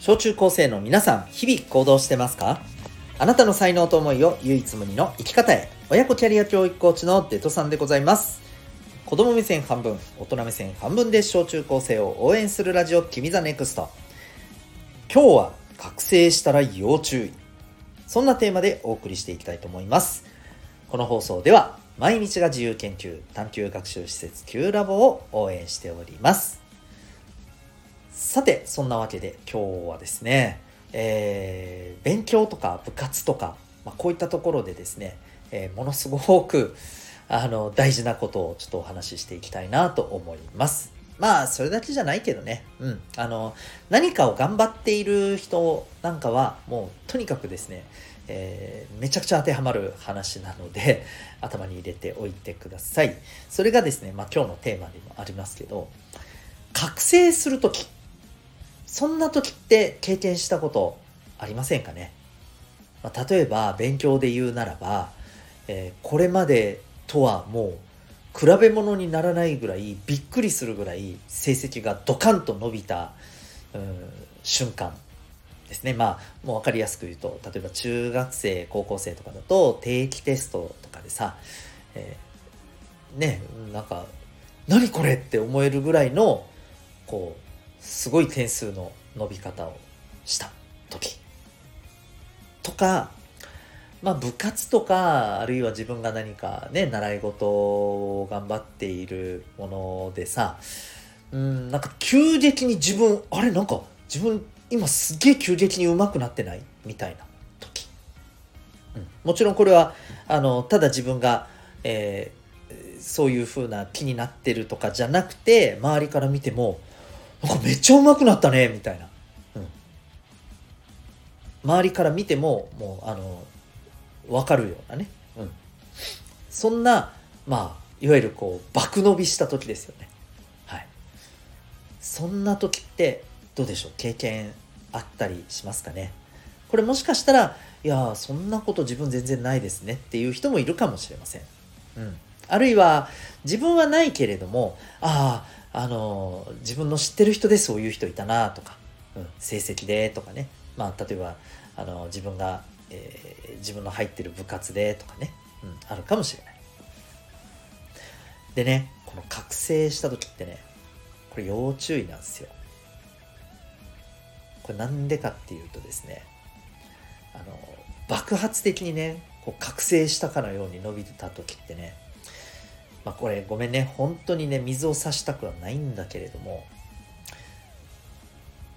小中高生の皆さん、日々行動してますか？あなたの才能と思いを唯一無二の生き方へ。親子キャリア教育コーチのデトさんでございます。子供目線半分、大人目線半分で小中高生を応援するラジオ、君 the NEXT。今日は、覚醒したら要注意。そんなテーマでお送りしていきたいと思います。この放送では、毎日が自由研究探究学習施設 Q ラボを応援しております。さて、そんなわけで今日はですね、えー勉強とか部活とか、まあ、こういったところでですね、えーものすごくあの大事なことをちょっとお話ししていきたいなと思います。まあ、それだけじゃないけどね。うん。あの、何かを頑張っている人なんかは、もう、とにかくですね、えーめちゃくちゃ当てはまる話なので、頭に入れておいてください。それがですね、まあ今日のテーマでもありますけど、覚醒するとき、そんな時って経験したことありませんかね、まあ、例えば勉強で言うならば、えーこれまでとはもう比べ物にならないぐらいびっくりするぐらい成績がドカンと伸びた、うん瞬間ですね。まあもう分かりやすく言うと例えば中学生高校生とかだと定期テストとかでさ、えーねなんか何これって思えるぐらいのこうすごい点数の伸び方をした時。とかまあ部活とかあるいは自分が何かね習い事を頑張っているものでさうんなんか急激に自分あれなんか自分今すげえ急激に上手くなってない？みたいな時、うん、もちろんこれはあのただ自分が、えーそういう風な気になってるとかじゃなくて周りから見てもなんかめっちゃ上手くなったねみたいな、うん、周りから見てももうあの分かるようなね、うん、そんなまあいわゆるこう爆伸びした時ですよね。はい。そんな時ってどうでしょう？経験あったりしますかね？これもしかしたらいやそんなこと自分全然ないですね。っていう人もいるかもしれません、うん、あるいは自分はないけれどもあああの自分の知ってる人でそういう人いたなとか、うん、成績でとかね。まあ例えばあの自分が、えー自分の入ってる部活でとかね、うん、あるかもしれない。でねこの覚醒した時ってねこれ要注意なんですよ。これなんでかっていうとですねあの爆発的にねこう覚醒したかのように伸びた時ってねまあこれごめんね。本当にね水を差したくはないんだけれども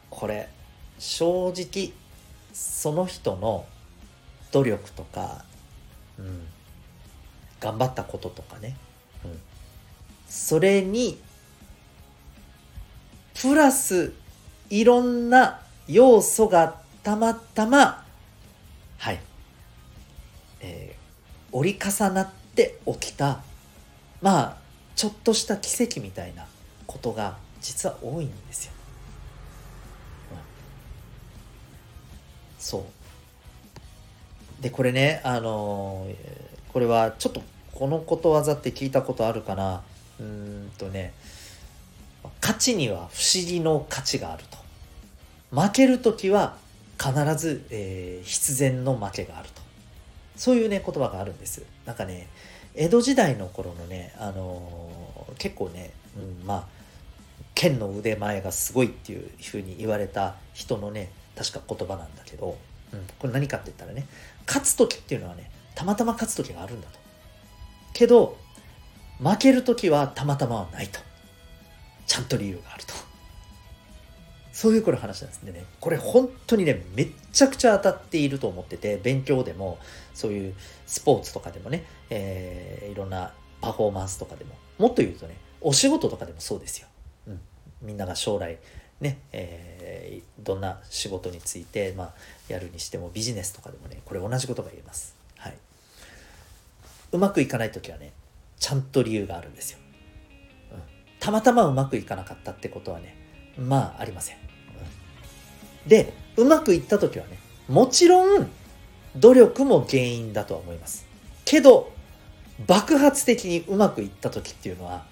これ正直その人の努力とか、うん、頑張ったこととかね、うん、それにプラスいろんな要素がたまたまはい、えー折り重なって起きたまあちょっとした奇跡みたいなことが実は多いんですよ。うんそう。でこれねあのこれはちょっとこのことわざって聞いたことあるかな。うーんとね勝ちには不思議の価値があると。負ける時は必ず、えー必然の負けがあると。そういうね言葉があるんです。なんかね江戸時代の頃のね、あのー結構ね、うん、まあ剣の腕前がすごいっていうふうに言われた人のね確か言葉なんだけど、うん、これ何かって言ったらね勝つ時っていうのはねたまたま勝つ時があるんだと。けど負ける時はたまたまはないと。ちゃんと理由があると。そういうこれ話なんですね。これ本当にねめっちゃくちゃ当たっていると思ってて勉強でもそういうスポーツとかでもね、えーいろんなパフォーマンスとかでももっと言うとねお仕事とかでもそうですよ、うん、みんなが将来ね、えーどんな仕事について、まあ、やるにしてもビジネスとかでもねこれ同じことが言えます、はい、うまくいかない時はねちゃんと理由があるんですよ、うん、たまたまうまくいかなかったってことはねまあありませ、ん。でうまくいった時はねもちろん努力も原因だとは思いますけど爆発的にうまくいった時っていうのは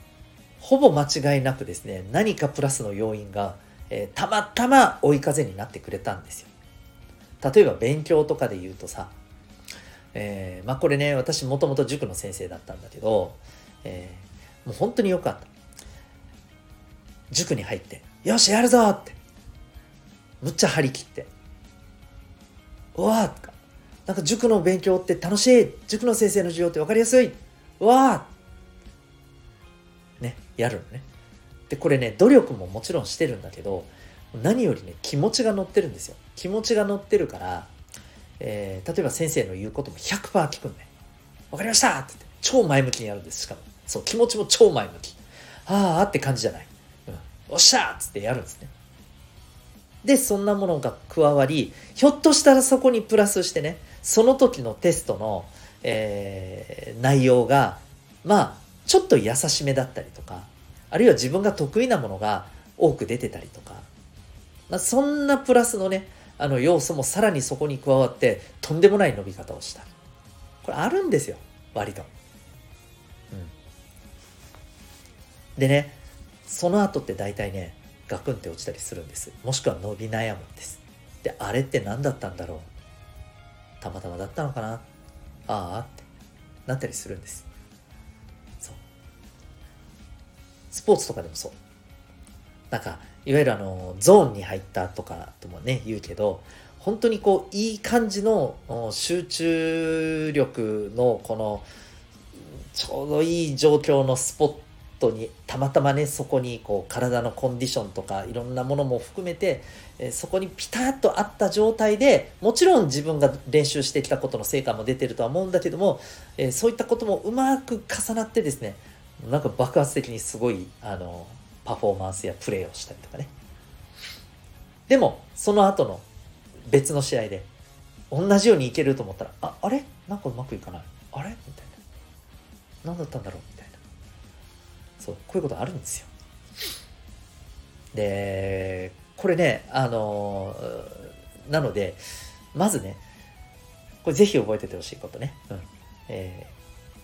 ほぼ間違いなくですね何かプラスの要因が、えー、たまたま追い風になってくれたんですよ。例えば勉強とかで言うとさ、えー、まあこれね、私もともと塾の先生だったんだけど、えー、もう本当によかった。塾に入って、よし、やるぞって。むっちゃ張り切って。うわーなんか塾の勉強って楽しい塾の先生の授業って分かりやすいうわーね、やるのね。で、これね、努力ももちろんしてるんだけど、何よりね、気持ちが乗ってるんですよ。気持ちが乗ってるから、えー、例えば先生の言うことも100%聞くんね。わかりましたって言って、超前向きにやるんです。しかも。そう、気持ちも超前向き。ああって感じじゃない。うん。おっしゃーっつってやるんですね。で、そんなものが加わり、ひょっとしたらそこにプラスしてね、その時のテストの、えー、内容が、まあ、ちょっと優しめだったりとか、あるいは自分が得意なものが多く出てたりとか、まあ、そんなプラスのね、あの要素もさらにそこに加わって、とんでもない伸び方をした。これあるんですよ、割と。うん。でね、その後って大体ね、ガクンって落ちたりするんです。もしくは伸び悩むんです。で、あれって何だったんだろうたまたまだったのかなああってなったりするんです。そう。スポーツとかでもそう。なんか、いわゆるあの、ゾーンに入ったとかともね、言うけど、本当にこう、いい感じの集中力のこの、ちょうどいい状況のスポットにたまたまねそこにこう体のコンディションとかいろんなものも含めて、えそこにピタッとあった状態でもちろん自分が練習してきたことの成果も出てるとは思うんだけども、えそういったこともうまく重なってですねなんか爆発的にすごいあのパフォーマンスやプレーをしたりとかね。でもその後の別の試合で同じようにいけると思ったらああれ？なんかうまくいかない。あれ？みたいな。何だったんだろう？そうこういうことあるんですよ。でこれねあのなのでまずねこれぜひ覚えててほしいことね、うん。え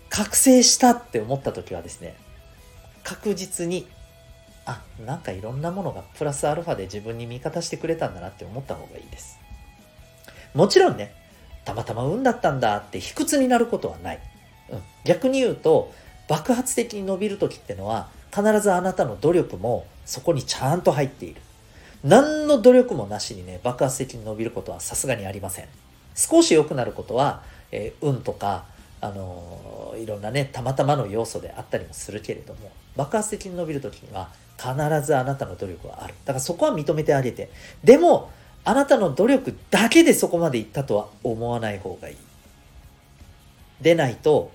ー、覚醒したって思った時はですね確実にあなんかいろんなものがプラスアルファで自分に味方してくれたんだなって思った方がいいです。もちろんねたまたま運だったんだって卑屈になることはない、うん、逆に言うと爆発的に伸びる時ってのは必ずあなたの努力もそこにちゃんと入っている。何の努力もなしにね、爆発的に伸びることはさすがにありません。少し良くなることは、えー、運とか、あのー、いろんなね、たまたまの要素であったりもするけれども、爆発的に伸びる時には必ずあなたの努力はある。だからそこは認めてあげて。でも、あなたの努力だけでそこまでいったとは思わない方がいい。でないと、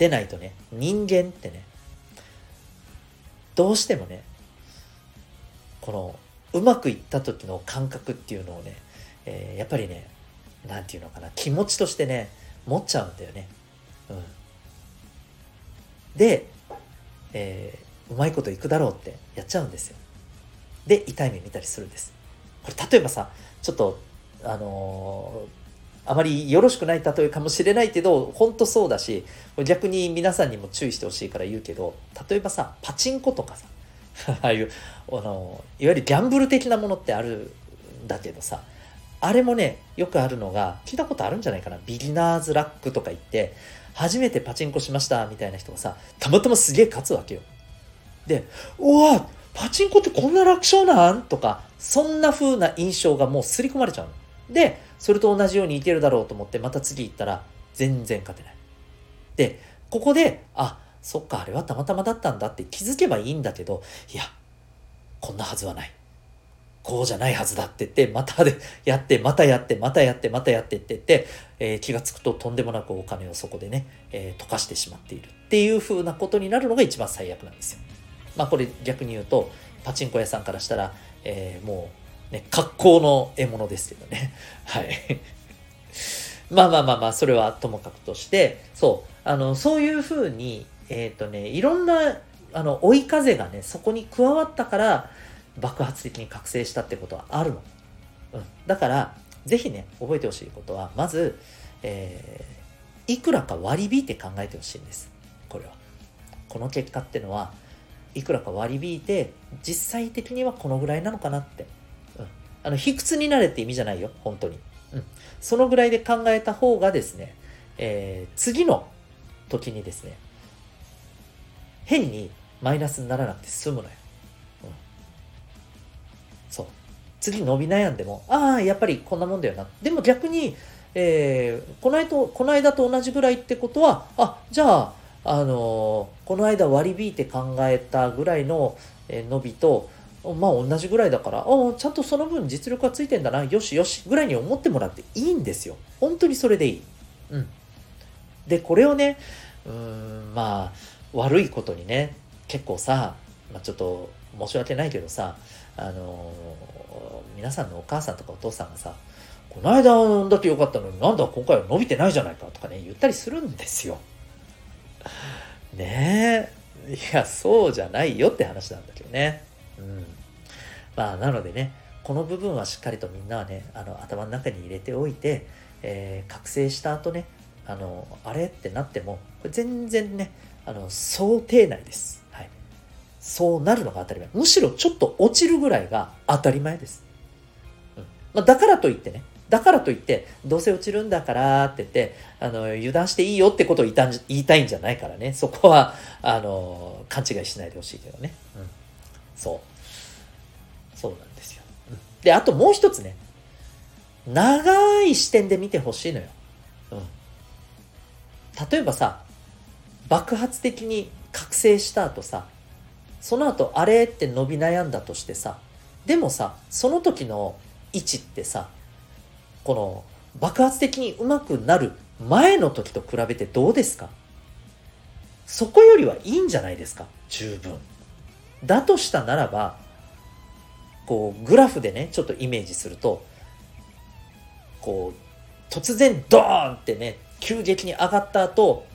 でないとね、人間ってね、どうしてもね、この、うまくいった時の感覚っていうのをね、えー、やっぱりね、なんていうのかな、気持ちとしてね、持っちゃうんだよね。うん。で、えー、うまいこといくだろうってやっちゃうんですよ。で、痛い目見たりするんです。これ、例えばさ、ちょっと、あのーあまりよろしくない例えかもしれないけど、本当そうだし、逆に皆さんにも注意してほしいから言うけど、例えばさ、パチンコとかさ、ああいう、あの、いわゆるギャンブル的なものってあるんだけどさ、あれもね、よくあるのが、聞いたことあるんじゃないかな？ビギナーズラックとか言って、初めてパチンコしましたみたいな人がさ、たまたますげえ勝つわけよ。で、うわパチンコってこんな楽勝なん？とか、そんな風な印象がもう刷り込まれちゃうの。で、それと同じようにいけるだろうと思って、また次行ったら、全然勝てない。で、ここで、あ、そっか、あれはたまたまだったんだって気づけばいいんだけど、いや、こんなはずはない。こうじゃないはずだって言って、またでやって、またやって、またやって、またやってって言って、えー、気がつくととんでもなくお金をそこでね、えー、溶かしてしまっているっていう風なことになるのが一番最悪なんですよ。まあこれ逆に言うと、パチンコ屋さんからしたら、えー、もうね、格好の獲物ですけどね。はい。まあまあまあまあ、それはともかくとして、そう、あの、そういうふうに、えっ、ー、とね、いろんな、あの、追い風がね、そこに加わったから、爆発的に覚醒したってことはあるの。うん。だから、ぜひね、覚えてほしいことは、まず、えー、いくらか割り引いて考えてほしいんです。これは。この結果ってのは、いくらか割り引いて実際的にはこのぐらいなのかなって、あの卑屈になれって意味じゃないよ本当に、うん、そのぐらいで考えた方がですね、えー、次の時にですね変にマイナスにならなくて済むのよ、うん、そう。次伸び悩んでもああやっぱりこんなもんだよな。でも逆にえー、この間と、この間と同じぐらいってことは、あ、じゃあ、あのー、この間割り引いて考えたぐらいの、え伸びと、まあ同じぐらいだから、あちゃんとその分実力がついてんだな、よしよし、ぐらいに思ってもらっていいんですよ。本当にそれでいい。うん。で、これをね、うん、まあ、悪いことにね、結構さ、まあ、ちょっと申し訳ないけどさ、あのー、皆さんのお母さんとかお父さんがさ、この間だけ良かったのになんだ今回は伸びてないじゃないかとかね、言ったりするんですよ。ねえ。いや、そうじゃないよって話なんだけどね。まあ、なのでね、この部分はしっかりとみんなはね、あの、頭の中に入れておいて、えー、覚醒した後ね、あの、あれってなっても、これ全然ね、あの、想定内です。はい。そうなるのが当たり前。むしろちょっと落ちるぐらいが当たり前です。うん。まあ、だからといってね、だからといって、どうせ落ちるんだからって言って、あの、油断していいよってことを言いた言いたいんじゃないからね。そこは、あの、勘違いしないでほしいけどね。うん。そう。そうなんですよ。うん、で、あともう一つね。長い視点で見てほしいのよ。うん。例えばさ、爆発的に覚醒した後さ、その後あれって伸び悩んだとしてさ、でもさ、その時の位置ってさ、この爆発的にうまくなる前の時と比べてどうですか？そこよりはいいんじゃないですか？十分。だとしたならば、こう、グラフでね、ちょっとイメージすると、こう、突然ドーンってね、急激に上がった後、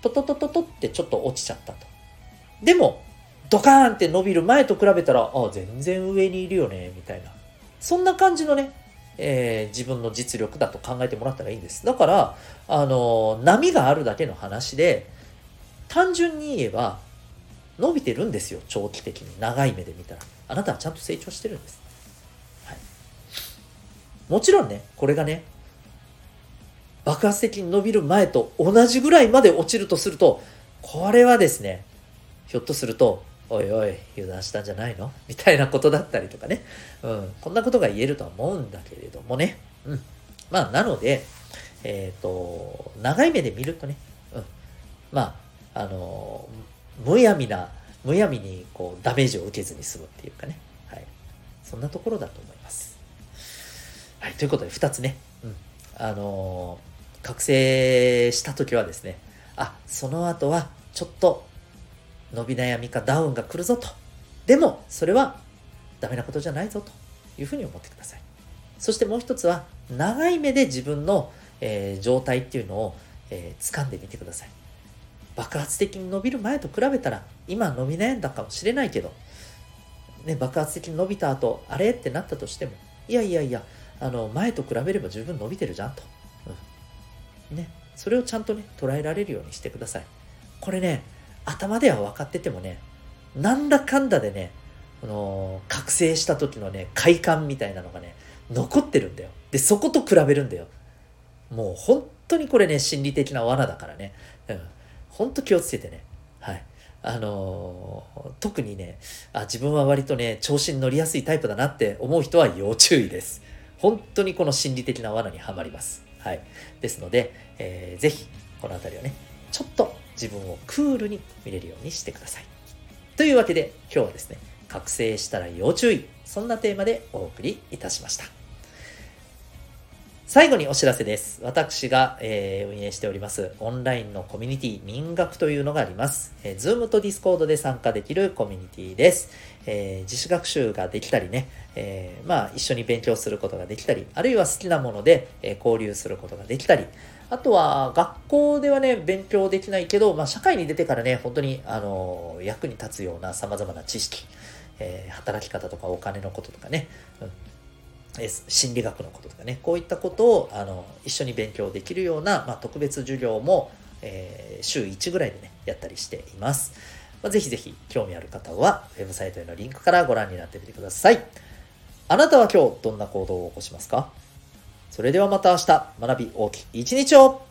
トトトトトってちょっと落ちちゃったと。でも、ドカーンって伸びる前と比べたら、あ、全然上にいるよね、みたいな。そんな感じのね、えー、自分の実力だと考えてもらったらいいんです。だから、あの、波があるだけの話で、単純に言えば、伸びてるんですよ、長期的に。長い目で見たら。あなたはちゃんと成長してるんです。はい。もちろんね、これがね、爆発的に伸びる前と同じぐらいまで落ちるとすると、これはですね、ひょっとすると、おいおい、油断したんじゃないの？みたいなことだったりとかね。うん。こんなことが言えるとは思うんだけれどもね。うん。まあ、なので、えっ、ー、と、長い目で見るとね、うん。まあ、あの、むやみな、むやみにこうダメージを受けずに済むっていうかね。はい。そんなところだと思います。はい。ということで、2つね。うん。あの覚醒した時はですね、あ、その後はちょっと伸び悩みかダウンが来るぞと。でも、それはダメなことじゃないぞというふうに思ってください。そしてもう一つは、長い目で自分の、えー、状態っていうのを、えー、掴んでみてください。爆発的に伸びる前と比べたら、今伸び悩んだかもしれないけど、ね、爆発的に伸びた後、あれ？ってなったとしても、いやいやいや、あの、前と比べれば十分伸びてるじゃんと。うん。ね。それをちゃんとね、捉えられるようにしてください。これね、頭では分かっててもね、なんだかんだでね、この、覚醒した時のね、快感みたいなのがね、残ってるんだよ。で、そこと比べるんだよ。もう本当にこれね、心理的な罠だからね。うん。本当気をつけてね。はい。あのー、特にねあ、自分は割とね、調子に乗りやすいタイプだなって思う人は要注意です。本当にこの心理的な罠にはまります。はい。ですので、えー、ぜひ、この辺りをね、ちょっと自分をクールに見れるようにしてください。というわけで今日はですね、覚醒したら要注意。そんなテーマでお送りいたしました。最後にお知らせです。私が、えー、運営しておりますオンラインのコミュニティ民学というのがあります。えー、Zoom と Discord で参加できるコミュニティです。えー、自主学習ができたりね、えー、まあ一緒に勉強することができたり、あるいは好きなもので、え交流することができたり、あとは、学校ではね、勉強できないけど、まあ、社会に出てからね、本当に、あの、役に立つような様々な知識、え、働き方とかお金のこととかね、うん心理学のこととかね、こういったことを、あの、一緒に勉強できるような、まあ、特別授業も、えー、週1ぐらいでね、やったりしています。まあ、ぜひぜひ興味ある方は、ウェブサイトへのリンクからご覧になってみてください。あなたは今日どんな行動を起こしますか？それではまた明日、学び大きい一日を